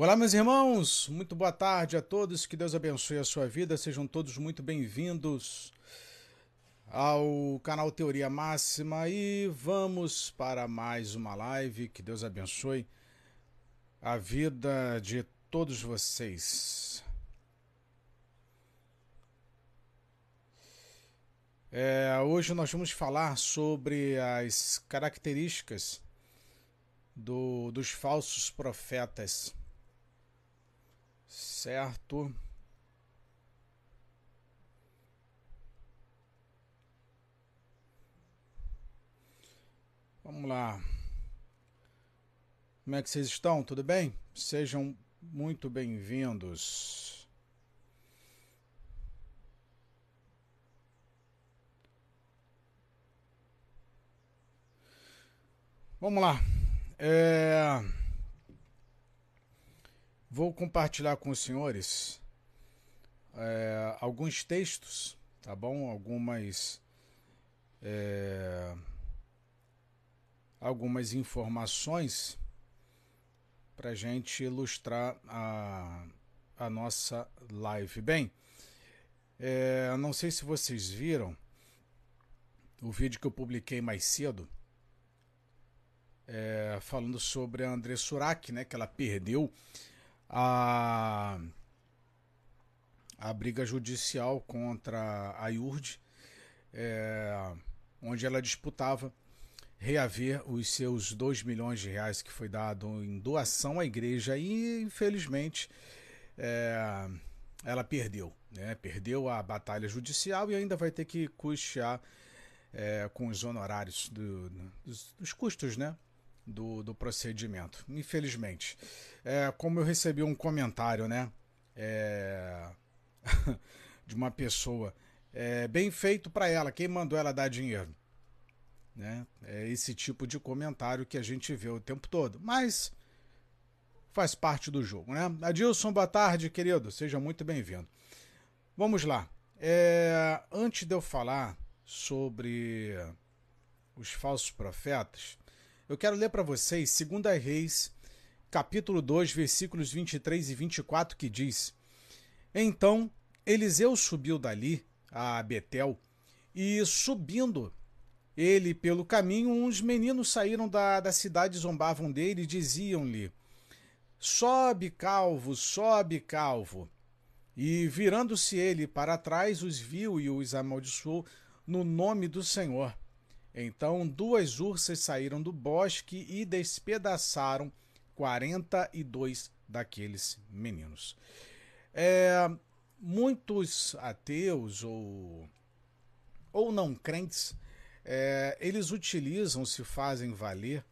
Olá, meus irmãos, muito boa tarde a todos, que Deus abençoe a sua vida, sejam todos muito bem-vindos ao canal Teoria Máxima e vamos para mais uma live, que Deus abençoe a vida de todos vocês. É, hoje nós vamos falar sobre as características do, dos falsos profetas certo? Vamos lá. Como é que vocês estão? Tudo bem? Sejam muito bem-vindos. Vamos lá. É... Vou compartilhar com os senhores é, alguns textos, tá bom? Algumas. É, algumas informações para gente ilustrar a, a nossa live. Bem, é, não sei se vocês viram o vídeo que eu publiquei mais cedo, é, falando sobre a André Surak, né, que ela perdeu a, a briga judicial contra a IURD, é, onde ela disputava reaver os seus 2 milhões de reais que foi dado em doação à igreja e infelizmente é, ela perdeu, né? perdeu a batalha judicial e ainda vai ter que custear é, com os honorários do, dos, dos custos, né? Do, do procedimento, infelizmente. É, como eu recebi um comentário, né? É, de uma pessoa. É, bem feito para ela, quem mandou ela dar dinheiro? Né? É esse tipo de comentário que a gente vê o tempo todo. Mas faz parte do jogo, né? Adilson, boa tarde, querido. Seja muito bem-vindo. Vamos lá. É, antes de eu falar sobre os falsos profetas, eu quero ler para vocês 2 Reis, capítulo 2, versículos 23 e 24, que diz: Então Eliseu subiu dali a Betel, e subindo ele pelo caminho, uns meninos saíram da, da cidade, zombavam dele e diziam-lhe: Sobe, calvo, sobe, calvo. E virando-se ele para trás, os viu e os amaldiçoou no nome do Senhor. Então duas ursas saíram do bosque e despedaçaram 42 daqueles meninos. É, muitos ateus ou, ou não crentes, é, eles utilizam, se fazem valer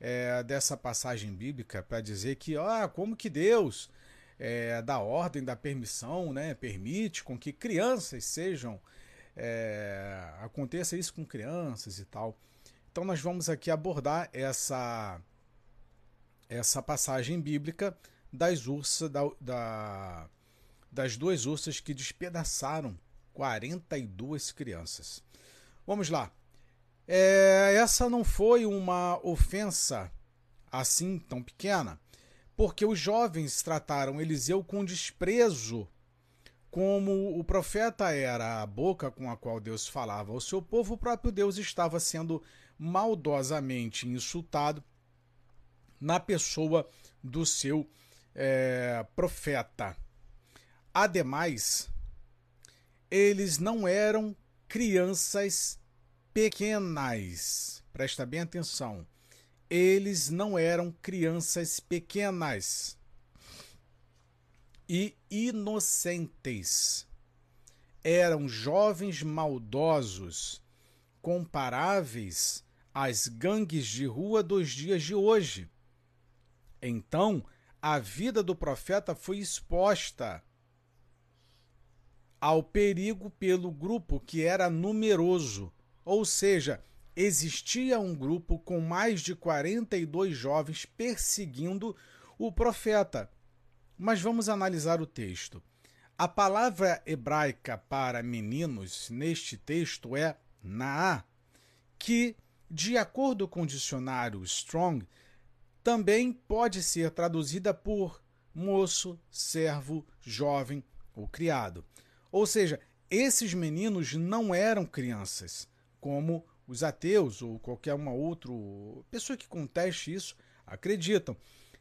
é, dessa passagem bíblica para dizer que, ah, como que Deus é, dá ordem, dá permissão, né, permite com que crianças sejam é, aconteça isso com crianças e tal. Então nós vamos aqui abordar essa essa passagem bíblica das ursas da, da, das duas ursas que despedaçaram 42 crianças. Vamos lá. É, essa não foi uma ofensa assim tão pequena, porque os jovens trataram Eliseu com desprezo como o profeta era a boca com a qual Deus falava ao seu povo, o próprio Deus estava sendo maldosamente insultado na pessoa do seu é, profeta. Ademais, eles não eram crianças pequenas. Presta bem atenção. Eles não eram crianças pequenas e inocentes. Eram jovens maldosos, comparáveis às gangues de rua dos dias de hoje. Então, a vida do profeta foi exposta ao perigo pelo grupo que era numeroso, ou seja, existia um grupo com mais de 42 jovens perseguindo o profeta. Mas vamos analisar o texto. A palavra hebraica para meninos neste texto é naá, que, de acordo com o dicionário Strong, também pode ser traduzida por moço, servo, jovem ou criado. Ou seja, esses meninos não eram crianças, como os ateus ou qualquer uma outra pessoa que conteste isso acreditam.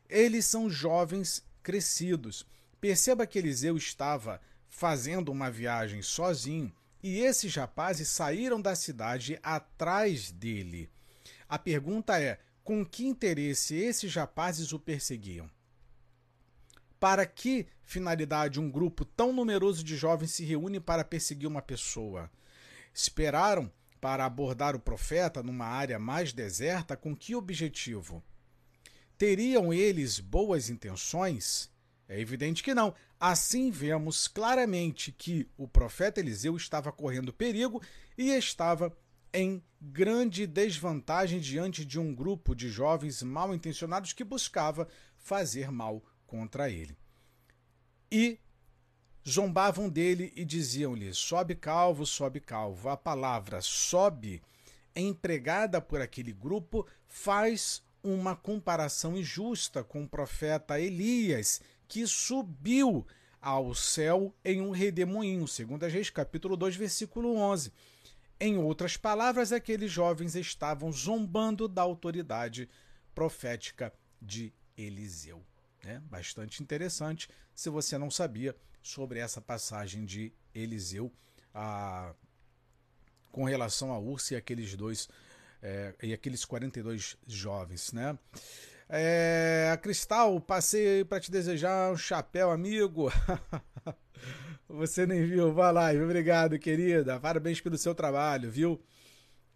Eles são jovens crescidos. Perceba que Eliseu estava fazendo uma viagem sozinho e esses rapazes saíram da cidade atrás dele. A pergunta é: com que interesse esses rapazes o perseguiam? Para que finalidade um grupo tão numeroso de jovens se reúne para perseguir uma pessoa? Esperaram para abordar o profeta numa área mais deserta com que objetivo? Teriam eles boas intenções? É evidente que não. Assim vemos claramente que o profeta Eliseu estava correndo perigo e estava em grande desvantagem diante de um grupo de jovens mal intencionados que buscava fazer mal contra ele. E zombavam dele e diziam-lhe: Sobe calvo, sobe calvo. A palavra sobe, empregada por aquele grupo, faz uma comparação injusta com o profeta Elias, que subiu ao céu em um redemoinho, segundo Reis, capítulo 2, versículo 11. Em outras palavras, aqueles jovens estavam zombando da autoridade profética de Eliseu. É bastante interessante se você não sabia sobre essa passagem de Eliseu a, com relação a Ursa e aqueles dois é, e aqueles 42 jovens, né? É, Cristal, passei para te desejar um chapéu, amigo. Você nem viu, vai lá. Obrigado, querida. Parabéns pelo seu trabalho, viu?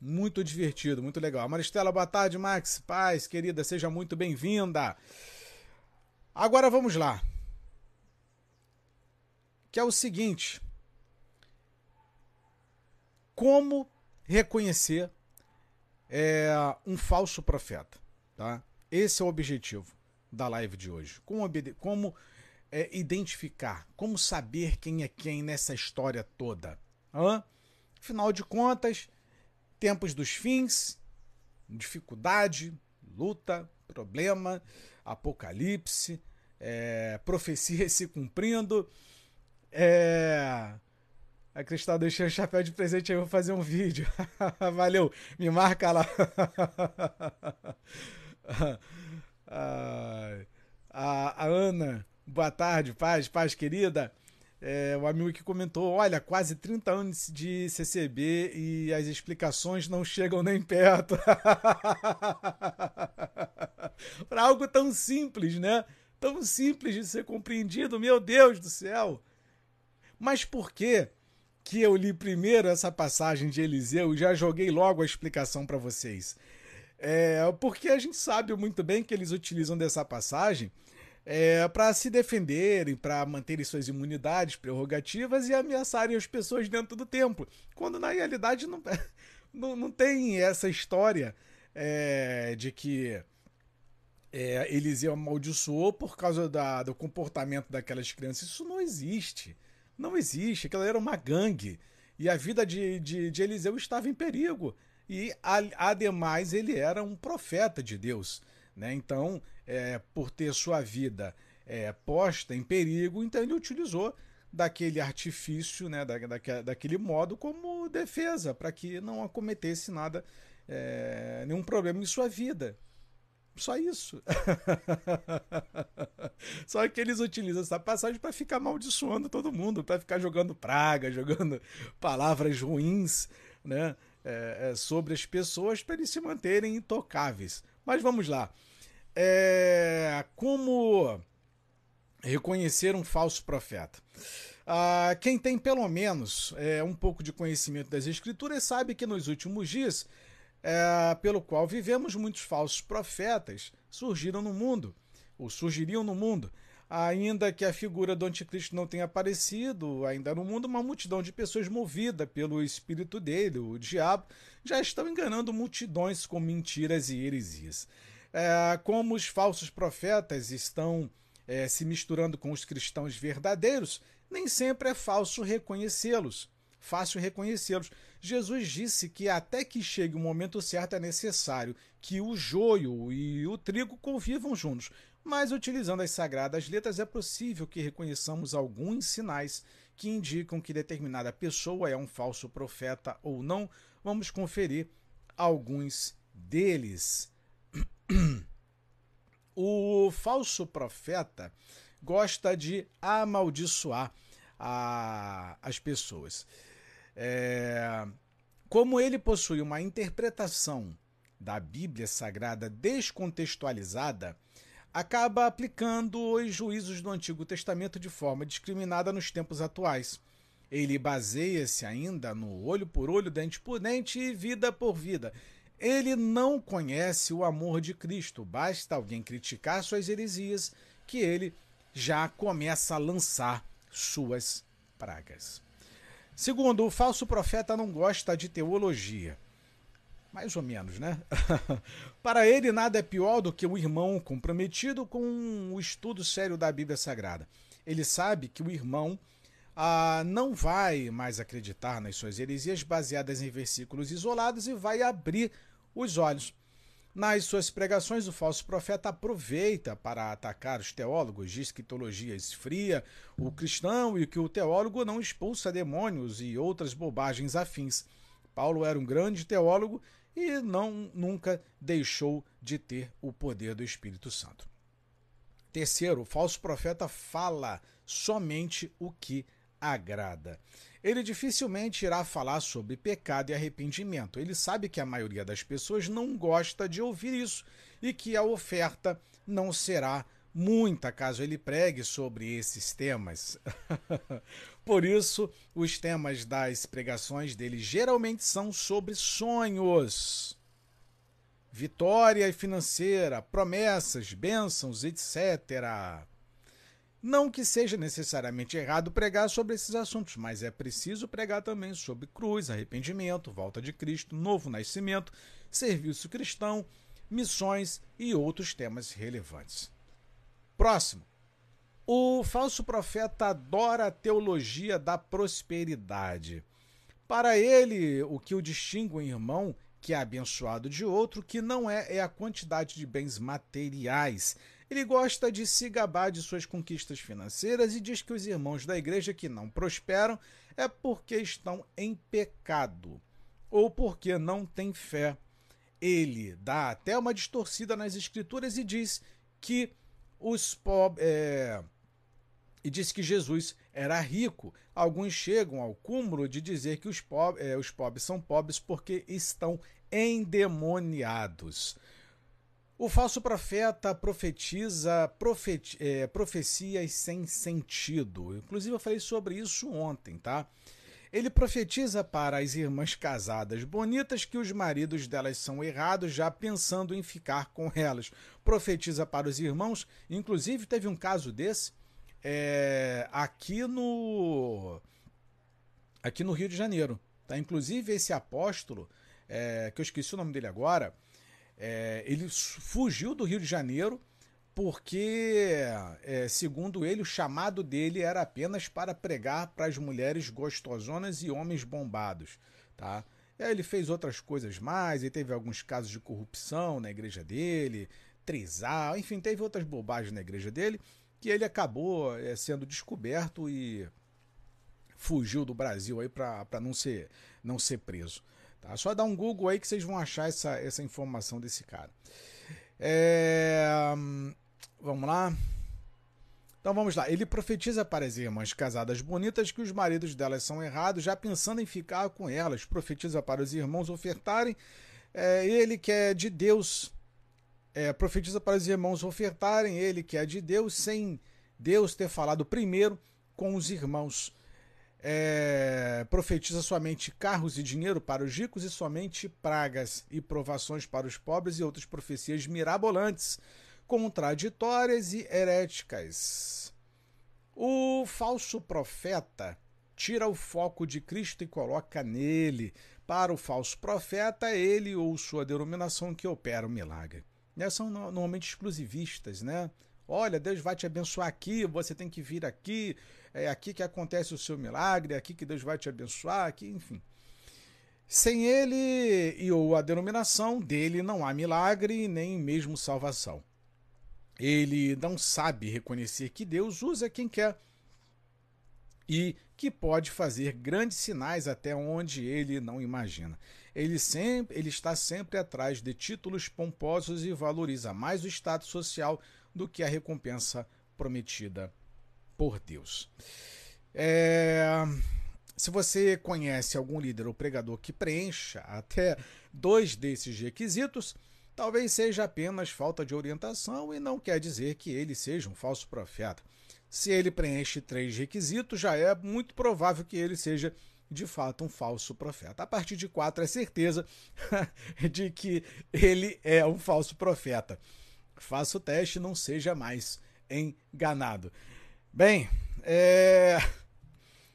Muito divertido, muito legal. Maristela, boa tarde, Max. Paz, querida, seja muito bem-vinda. Agora vamos lá. Que é o seguinte: como reconhecer é, um falso profeta, tá? Esse é o objetivo da live de hoje. Como, como é, identificar, como saber quem é quem nessa história toda? Hã? Afinal de contas, tempos dos fins, dificuldade, luta, problema, apocalipse, é, profecia se cumprindo. É, a Cristal deixou o chapéu de presente aí, eu vou fazer um vídeo. Valeu, me marca lá. a, a, Ana, boa tarde, paz, paz querida. É, o amigo que comentou: olha, quase 30 anos de CCB e as explicações não chegam nem perto. Para algo tão simples, né? Tão simples de ser compreendido, meu Deus do céu. Mas por que que eu li primeiro essa passagem de Eliseu e já joguei logo a explicação para vocês? É, porque a gente sabe muito bem que eles utilizam dessa passagem é, para se defenderem, para manterem suas imunidades, prerrogativas e ameaçarem as pessoas dentro do templo. Quando na realidade não, não, não tem essa história é, de que é, Eliseu amaldiçoou por causa da, do comportamento daquelas crianças. Isso não existe. Não existe. Aquela era uma gangue. E a vida de, de, de Eliseu estava em perigo e ademais ele era um profeta de Deus. Né? Então, é, por ter sua vida é, posta em perigo, então ele utilizou daquele artifício, né, da, da, daquele modo como defesa, para que não acometesse nada, é, nenhum problema em sua vida. Só isso. Só que eles utilizam essa passagem para ficar amaldiçoando todo mundo, para ficar jogando praga, jogando palavras ruins, né? é, é, sobre as pessoas para eles se manterem intocáveis. Mas vamos lá. É, como reconhecer um falso profeta? Ah, quem tem pelo menos é, um pouco de conhecimento das Escrituras sabe que nos últimos dias, é, pelo qual vivemos, muitos falsos profetas surgiram no mundo, ou surgiriam no mundo ainda que a figura do anticristo não tenha aparecido ainda no mundo, uma multidão de pessoas movida pelo espírito dele, o diabo, já estão enganando multidões com mentiras e heresias. É, como os falsos profetas estão é, se misturando com os cristãos verdadeiros, nem sempre é falso reconhecê-los, fácil reconhecê-los. Jesus disse que até que chegue o momento certo é necessário que o joio e o trigo convivam juntos. Mas utilizando as sagradas letras é possível que reconheçamos alguns sinais que indicam que determinada pessoa é um falso profeta ou não. Vamos conferir alguns deles. O falso profeta gosta de amaldiçoar a, as pessoas. É, como ele possui uma interpretação da Bíblia Sagrada descontextualizada, acaba aplicando os juízos do Antigo Testamento de forma discriminada nos tempos atuais. Ele baseia-se ainda no olho por olho, dente por dente e vida por vida. Ele não conhece o amor de Cristo. Basta alguém criticar suas heresias que ele já começa a lançar suas pragas. Segundo, o falso profeta não gosta de teologia. Mais ou menos, né? Para ele, nada é pior do que o irmão comprometido com o estudo sério da Bíblia Sagrada. Ele sabe que o irmão ah, não vai mais acreditar nas suas heresias baseadas em versículos isolados e vai abrir os olhos. Nas suas pregações, o falso profeta aproveita para atacar os teólogos, diz que teologia esfria o cristão e que o teólogo não expulsa demônios e outras bobagens afins. Paulo era um grande teólogo e não nunca deixou de ter o poder do Espírito Santo. Terceiro, o falso profeta fala somente o que agrada ele dificilmente irá falar sobre pecado e arrependimento. Ele sabe que a maioria das pessoas não gosta de ouvir isso e que a oferta não será muita caso ele pregue sobre esses temas. Por isso, os temas das pregações dele geralmente são sobre sonhos, vitória financeira, promessas, bênçãos, etc. Não que seja necessariamente errado pregar sobre esses assuntos, mas é preciso pregar também sobre cruz, arrependimento, volta de Cristo, novo nascimento, serviço cristão, missões e outros temas relevantes. Próximo. O falso profeta adora a teologia da prosperidade. Para ele, o que o distingue irmão que é abençoado de outro, que não é, é a quantidade de bens materiais ele gosta de se gabar de suas conquistas financeiras e diz que os irmãos da igreja que não prosperam é porque estão em pecado ou porque não têm fé. Ele dá até uma distorcida nas escrituras e diz que os pobres. É... E diz que Jesus era rico. Alguns chegam ao cúmulo de dizer que os, pobres, é, os pobres são pobres porque estão endemoniados. O falso profeta profetiza profeti é, profecias sem sentido. Inclusive, eu falei sobre isso ontem, tá? Ele profetiza para as irmãs casadas bonitas que os maridos delas são errados, já pensando em ficar com elas. Profetiza para os irmãos, inclusive teve um caso desse é, aqui no aqui no Rio de Janeiro. Tá? Inclusive esse apóstolo, é, que eu esqueci o nome dele agora, é, ele fugiu do Rio de Janeiro porque, é, segundo ele, o chamado dele era apenas para pregar para as mulheres gostosonas e homens bombados. Tá? Aí ele fez outras coisas mais, e teve alguns casos de corrupção na igreja dele, trisal, enfim, teve outras bobagens na igreja dele, que ele acabou é, sendo descoberto e fugiu do Brasil aí para não ser, não ser preso. Tá? Só dá um Google aí que vocês vão achar essa, essa informação desse cara. É... Vamos lá. Então vamos lá. Ele profetiza para as irmãs casadas bonitas que os maridos delas são errados, já pensando em ficar com elas. Profetiza para os irmãos ofertarem. É, ele que é de Deus. É, profetiza para os irmãos ofertarem. Ele que é de Deus, sem Deus ter falado primeiro com os irmãos é, profetiza somente carros e dinheiro para os ricos e somente pragas e provações para os pobres e outras profecias mirabolantes, contraditórias e heréticas. O falso profeta tira o foco de Cristo e coloca nele. Para o falso profeta, ele ou sua denominação que opera o milagre. Né? São normalmente exclusivistas, né? Olha, Deus vai te abençoar aqui, você tem que vir aqui, é aqui que acontece o seu milagre, é aqui que Deus vai te abençoar, aqui, enfim. Sem ele e ou a denominação dele não há milagre nem mesmo salvação. Ele não sabe reconhecer que Deus usa quem quer e que pode fazer grandes sinais até onde ele não imagina. Ele, sempre, ele está sempre atrás de títulos pomposos e valoriza mais o status social do que a recompensa prometida por Deus. É... Se você conhece algum líder ou pregador que preencha até dois desses requisitos, talvez seja apenas falta de orientação e não quer dizer que ele seja um falso profeta. Se ele preenche três requisitos, já é muito provável que ele seja de fato um falso profeta. A partir de quatro é certeza de que ele é um falso profeta. Faça o teste, não seja mais enganado. Bem, é...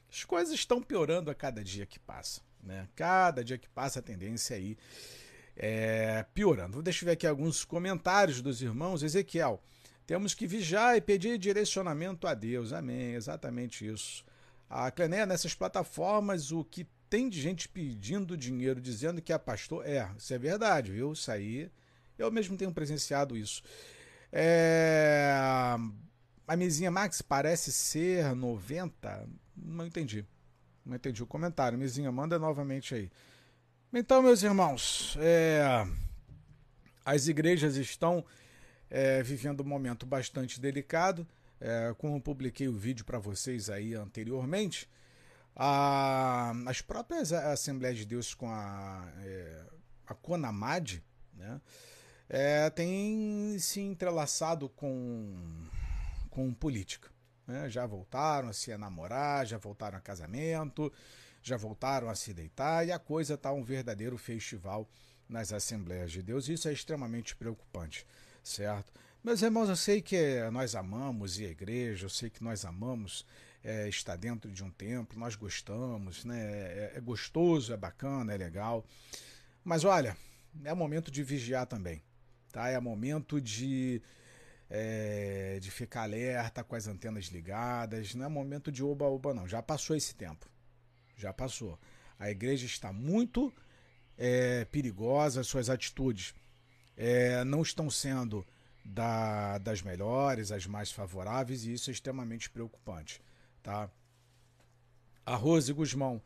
as coisas estão piorando a cada dia que passa. Né? Cada dia que passa a tendência aí é piorando. Deixa eu ver aqui alguns comentários dos irmãos. Ezequiel, temos que vigiar e pedir direcionamento a Deus. Amém. Exatamente isso. A Clené, nessas plataformas, o que tem de gente pedindo dinheiro, dizendo que é pastor, é, isso é verdade, viu? Isso aí, eu mesmo tenho presenciado isso. É... A mesinha Max parece ser 90? Não entendi. Não entendi o comentário. Mesinha, manda novamente aí. Então, meus irmãos, é... as igrejas estão é, vivendo um momento bastante delicado. É, como publiquei o vídeo para vocês aí anteriormente, a, as próprias Assembleias de Deus com a, é, a Conamad, né, é, tem se entrelaçado com, com política. Né? Já voltaram a se namorar, já voltaram a casamento, já voltaram a se deitar e a coisa está um verdadeiro festival nas Assembleias de Deus. Isso é extremamente preocupante, certo? Meus irmãos, eu sei que nós amamos ir à igreja, eu sei que nós amamos é, estar dentro de um templo, nós gostamos, né? É, é gostoso, é bacana, é legal. Mas olha, é momento de vigiar também, tá? É momento de, é, de ficar alerta com as antenas ligadas, não é momento de oba-oba, não. Já passou esse tempo, já passou. A igreja está muito é, perigosa, suas atitudes é, não estão sendo da, das melhores, as mais favoráveis, e isso é extremamente preocupante. Tá? A Rose Guzmão.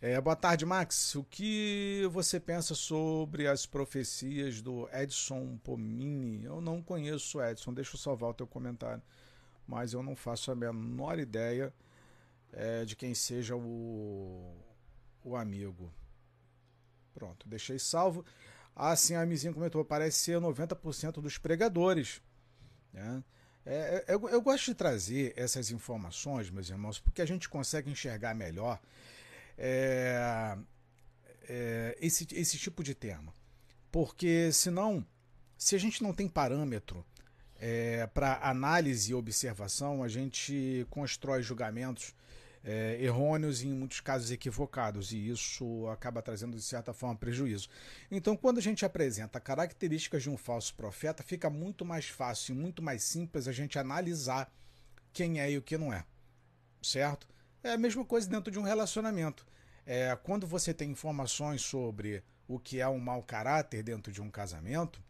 É, boa tarde, Max. O que você pensa sobre as profecias do Edson Pomini? Eu não conheço o Edson, deixa eu salvar o teu comentário. Mas eu não faço a menor ideia é, de quem seja o, o amigo. Pronto, deixei salvo. Ah, sim, a Mizinho comentou, parece ser 90% dos pregadores. Né? É, é, eu, eu, gosto de trazer essas informações, meus irmãos, porque a gente consegue enxergar melhor é, é, esse, esse tipo de tema. Porque senão, se a gente não tem parâmetro é, para análise e observação, a gente constrói julgamentos é, errôneos e em muitos casos equivocados, e isso acaba trazendo de certa forma prejuízo. Então, quando a gente apresenta características de um falso profeta, fica muito mais fácil e muito mais simples a gente analisar quem é e o que não é, certo? É a mesma coisa dentro de um relacionamento. É, quando você tem informações sobre o que é um mau caráter dentro de um casamento,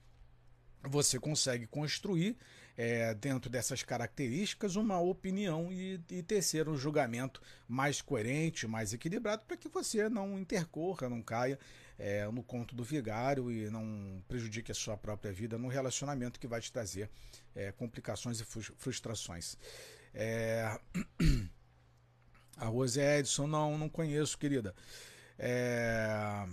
você consegue construir é, dentro dessas características, uma opinião e, e tecer um julgamento mais coerente, mais equilibrado, para que você não intercorra, não caia é, no conto do vigário e não prejudique a sua própria vida num relacionamento que vai te trazer é, complicações e frustrações. É... A Rose Edson, não, não conheço, querida. É...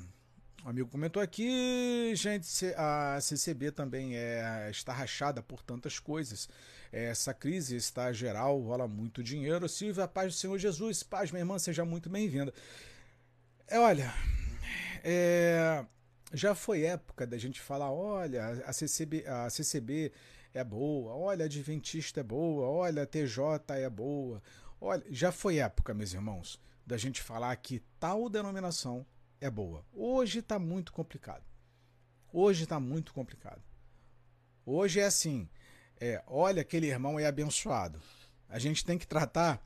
Um amigo comentou aqui, gente, a CCB também é, está rachada por tantas coisas. Essa crise está geral, rola muito dinheiro. Silvia, paz do Senhor Jesus, paz, minha irmã, seja muito bem-vinda. É, olha, é, já foi época da gente falar, olha, a CCB, a CCB é boa, olha, Adventista é boa, olha, TJ é boa. Olha, já foi época, meus irmãos, da gente falar que tal denominação é boa. Hoje está muito complicado. Hoje está muito complicado. Hoje é assim: é, olha, aquele irmão é abençoado. A gente tem que tratar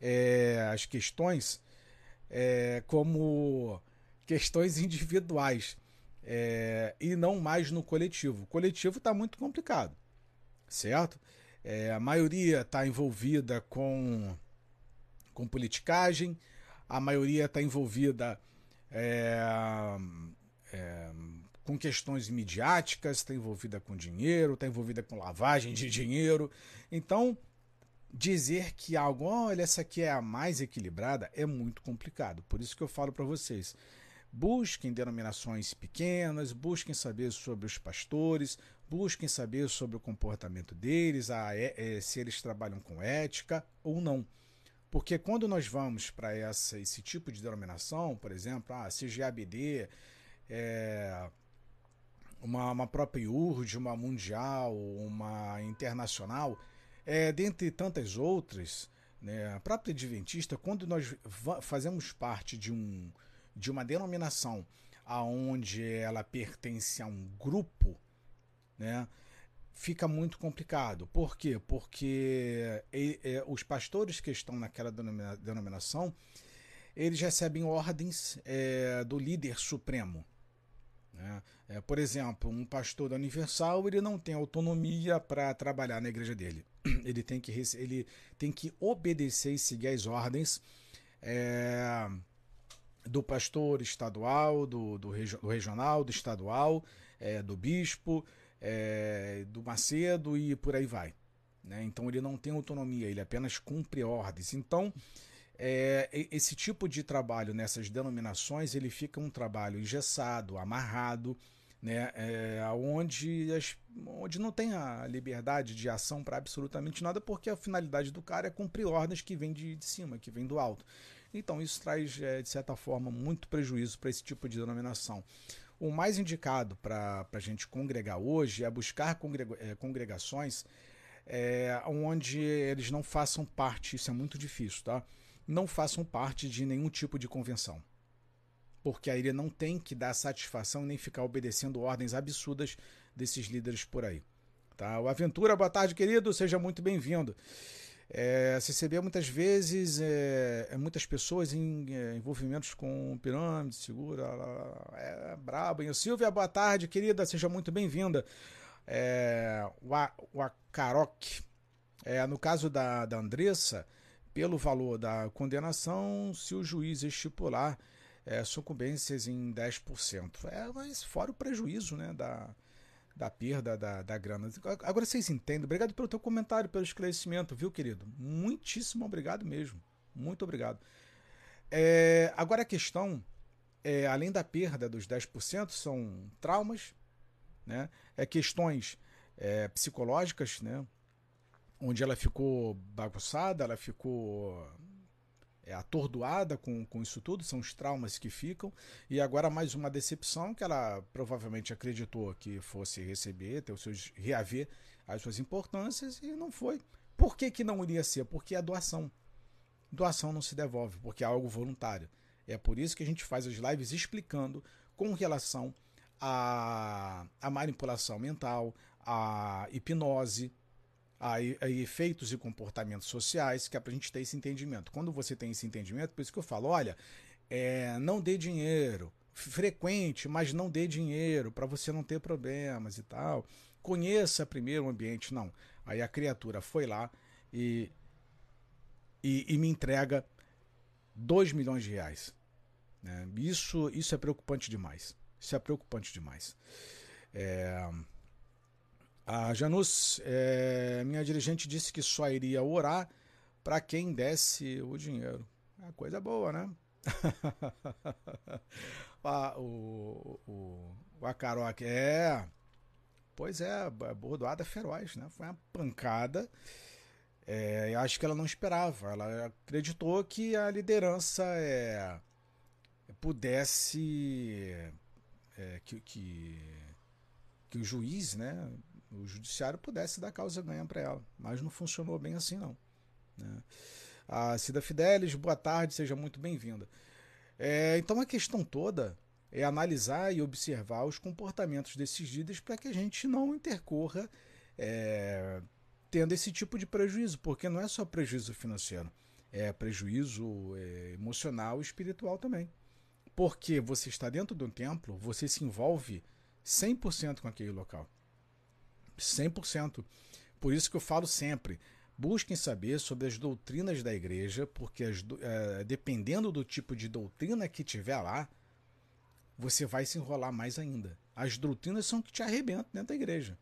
é, as questões é, como questões individuais é, e não mais no coletivo. O coletivo está muito complicado, certo? É, a maioria está envolvida com, com politicagem, a maioria está envolvida é, é, com questões midiáticas, está envolvida com dinheiro, está envolvida com lavagem de dinheiro. Então, dizer que algo, olha, essa aqui é a mais equilibrada, é muito complicado. Por isso que eu falo para vocês. Busquem denominações pequenas, busquem saber sobre os pastores, busquem saber sobre o comportamento deles, a, é, se eles trabalham com ética ou não. Porque quando nós vamos para esse tipo de denominação, por exemplo, a ah, CGABD, é, uma, uma própria IURD, uma mundial, uma internacional, é, dentre tantas outras, né, a própria Adventista, quando nós fazemos parte de, um, de uma denominação aonde ela pertence a um grupo, né, fica muito complicado. Por quê? Porque os pastores que estão naquela denominação, eles recebem ordens é, do líder supremo. Né? É, por exemplo, um pastor da Universal ele não tem autonomia para trabalhar na igreja dele. Ele tem que, ele tem que obedecer e seguir as ordens é, do pastor estadual, do, do, do regional, do estadual, é, do bispo, é, do Macedo e por aí vai. Né? Então ele não tem autonomia, ele apenas cumpre ordens. Então é, esse tipo de trabalho nessas denominações ele fica um trabalho engessado, amarrado, né, é, onde, as, onde não tem a liberdade de ação para absolutamente nada, porque a finalidade do cara é cumprir ordens que vêm de, de cima, que vêm do alto. Então isso traz, é, de certa forma, muito prejuízo para esse tipo de denominação. O mais indicado para a gente congregar hoje é buscar é, congregações é, onde eles não façam parte, isso é muito difícil, tá? não façam parte de nenhum tipo de convenção. Porque aí ele não tem que dar satisfação nem ficar obedecendo ordens absurdas desses líderes por aí. Tá? O Aventura, boa tarde, querido, seja muito bem-vindo. É, CCB muitas vezes, é, é muitas pessoas em é, envolvimentos com pirâmide, segura, é brabo. E Silvia, boa tarde, querida, seja muito bem-vinda. É, o Acarok, é, no caso da, da Andressa, pelo valor da condenação se o juiz estipular é, sucumbências em 10%. É, mas fora o prejuízo né, da, da perda da, da grana. Agora vocês entendem. Obrigado pelo teu comentário, pelo esclarecimento, viu, querido? Muitíssimo obrigado mesmo. Muito obrigado. É, agora a questão, é, além da perda dos 10%, são traumas, né? é questões é, psicológicas, né? onde ela ficou bagunçada, ela ficou é, atordoada com, com isso tudo, são os traumas que ficam, e agora mais uma decepção que ela provavelmente acreditou que fosse receber, ter os seus reaver as suas importâncias, e não foi. Por que, que não iria ser? Porque é doação. Doação não se devolve, porque é algo voluntário. É por isso que a gente faz as lives explicando com relação à, à manipulação mental, à hipnose, a, a efeitos e comportamentos sociais, que é para a gente ter esse entendimento. Quando você tem esse entendimento, por isso que eu falo, olha, é, não dê dinheiro, frequente, mas não dê dinheiro para você não ter problemas e tal. Conheça primeiro o ambiente, não. Aí a criatura foi lá e, e, e me entrega 2 milhões de reais. Né? Isso, isso é preocupante demais. Isso é preocupante demais. É, a Janus, é, minha dirigente, disse que só iria orar para quem desse o dinheiro. É coisa boa, né? ah, o, o, o Acaroc, é. Pois é, bordoada feroz, né? Foi uma pancada. É, acho que ela não esperava. Ela acreditou que a liderança é, pudesse. É, que, que, que o juiz, né? O judiciário pudesse dar causa ganha para ela, mas não funcionou bem assim não. Né? A Cida Fidelis, boa tarde, seja muito bem-vinda. É, então a questão toda é analisar e observar os comportamentos desses líderes para que a gente não intercorra é, tendo esse tipo de prejuízo, porque não é só prejuízo financeiro, é prejuízo é, emocional e espiritual também. Porque você está dentro de um templo, você se envolve 100% com aquele local. 100%. Por isso que eu falo sempre, busquem saber sobre as doutrinas da igreja, porque as, é, dependendo do tipo de doutrina que tiver lá, você vai se enrolar mais ainda. As doutrinas são que te arrebentam dentro da igreja.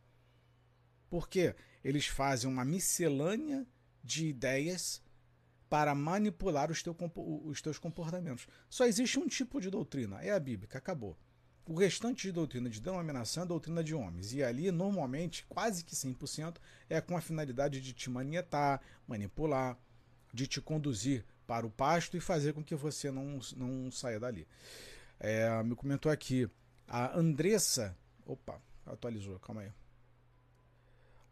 Porque eles fazem uma miscelânea de ideias para manipular os, os teus comportamentos. Só existe um tipo de doutrina, é a bíblica, acabou. O restante de doutrina de denominação é doutrina de homens. E ali, normalmente, quase que 100%, é com a finalidade de te manietar, manipular, de te conduzir para o pasto e fazer com que você não, não saia dali. É, me comentou aqui a Andressa. Opa, atualizou, calma aí.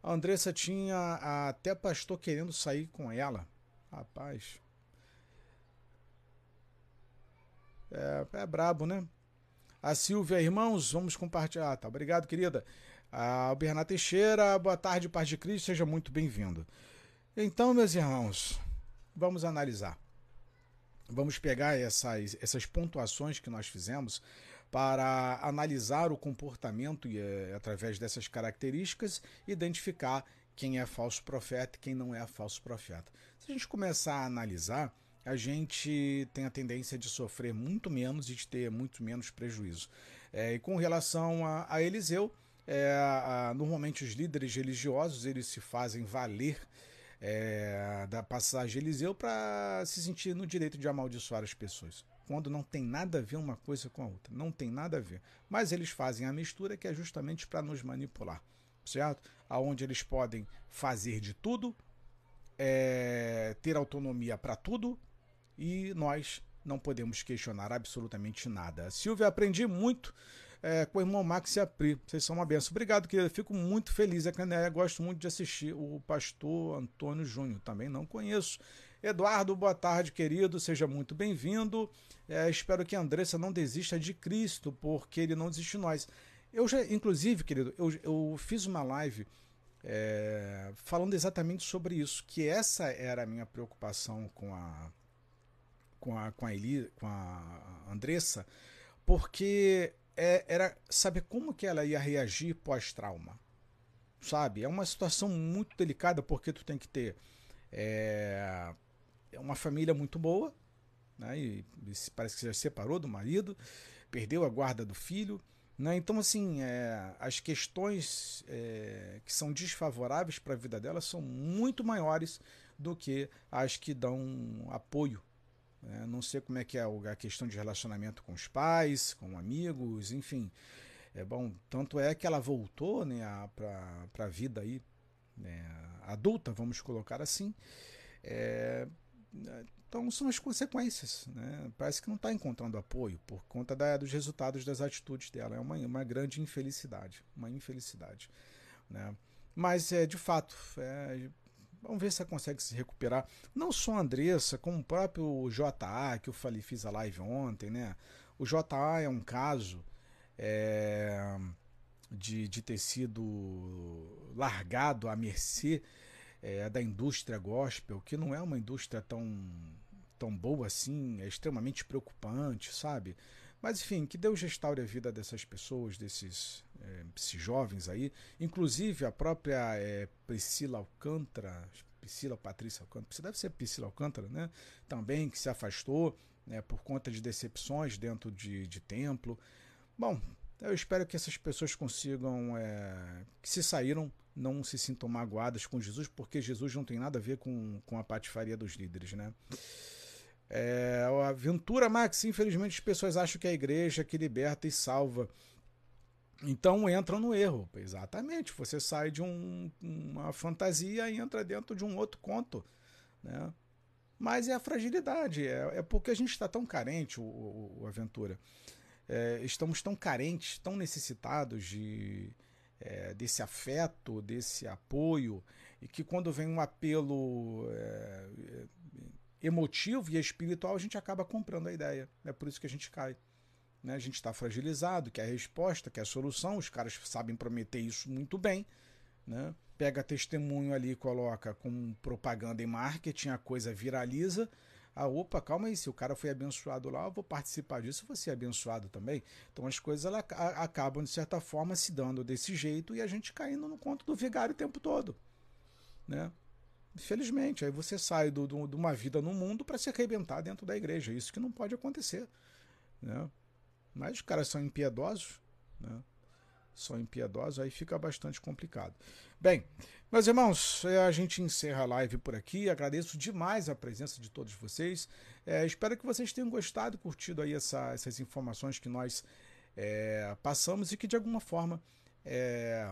A Andressa tinha até pastor querendo sair com ela. Rapaz. É, é brabo, né? A Silvia, irmãos, vamos compartilhar. Tá, obrigado, querida. A Bernardo Teixeira, boa tarde, paz de Cristo, seja muito bem-vindo. Então, meus irmãos, vamos analisar. Vamos pegar essas, essas pontuações que nós fizemos para analisar o comportamento e, é, através dessas características, identificar quem é falso profeta e quem não é falso profeta. Se a gente começar a analisar, a gente tem a tendência de sofrer muito menos e de ter muito menos prejuízo. É, e com relação a, a Eliseu, é, a, normalmente os líderes religiosos eles se fazem valer é, da passagem Eliseu para se sentir no direito de amaldiçoar as pessoas. Quando não tem nada a ver uma coisa com a outra. Não tem nada a ver. Mas eles fazem a mistura que é justamente para nos manipular. Certo? Aonde eles podem fazer de tudo, é, ter autonomia para tudo e nós não podemos questionar absolutamente nada. Silvia, aprendi muito é, com o irmão Max e a Pri. Vocês são uma benção. Obrigado, querida. Fico muito feliz. É que né, gosto muito de assistir o pastor Antônio Júnior. Também não conheço. Eduardo, boa tarde, querido. Seja muito bem-vindo. É, espero que a Andressa não desista de Cristo, porque ele não desiste de nós. Eu já, inclusive, querido, eu, eu fiz uma live é, falando exatamente sobre isso, que essa era a minha preocupação com a com a com a, Eli, com a Andressa, porque é, era saber como que ela ia reagir pós-trauma. Sabe? É uma situação muito delicada porque tu tem que ter é, uma família muito boa, né? E, e parece que já separou do marido, perdeu a guarda do filho. Né? Então, assim, é, as questões é, que são desfavoráveis para a vida dela são muito maiores do que as que dão apoio é, não sei como é que é a questão de relacionamento com os pais, com amigos, enfim. É bom, tanto é que ela voltou né, para a vida aí, né, adulta, vamos colocar assim. É, então são as consequências. Né? Parece que não está encontrando apoio por conta da, dos resultados das atitudes dela. É uma, uma grande infelicidade. Uma infelicidade. Né? Mas é de fato, é, Vamos ver se ela consegue se recuperar. Não só a Andressa, como o próprio JA, que eu falei, fiz a live ontem, né? O JA é um caso é, de, de ter sido largado à mercê é, da indústria gospel, que não é uma indústria tão, tão boa assim, é extremamente preocupante, sabe? Mas enfim, que Deus restaure a vida dessas pessoas, desses, é, esses jovens aí. Inclusive a própria é, Priscila Alcântara, Priscila Patrícia Alcântara, deve ser Priscila Alcântara, né? Também que se afastou né, por conta de decepções dentro de, de templo. Bom, eu espero que essas pessoas consigam, é, que se saíram, não se sintam magoadas com Jesus, porque Jesus não tem nada a ver com, com a patifaria dos líderes, né? É, a Ventura Max, infelizmente as pessoas acham que é a igreja que liberta e salva. Então entram no erro. Exatamente. Você sai de um, uma fantasia e entra dentro de um outro conto. Né? Mas é a fragilidade. É, é porque a gente está tão carente, o, o, o Aventura. É, estamos tão carentes, tão necessitados de, é, desse afeto, desse apoio, e que quando vem um apelo é, emotivo e espiritual, a gente acaba comprando a ideia. É por isso que a gente cai. Né? A gente está fragilizado, quer a resposta, quer a solução, os caras sabem prometer isso muito bem. Né? Pega testemunho ali, coloca com propaganda e marketing, a coisa viraliza, Ah, opa, calma aí, se o cara foi abençoado lá, eu vou participar disso, eu vou ser abençoado também. Então as coisas ela, a, acabam, de certa forma, se dando desse jeito e a gente caindo no conto do vigário o tempo todo. Né? Infelizmente, aí você sai do, do, de uma vida no mundo para se arrebentar dentro da igreja. Isso que não pode acontecer. Né? Mas os caras são impiedosos, né? são impiedosos, aí fica bastante complicado. Bem, meus irmãos, é, a gente encerra a live por aqui. Agradeço demais a presença de todos vocês. É, espero que vocês tenham gostado curtido aí essa, essas informações que nós é, passamos e que de alguma forma é,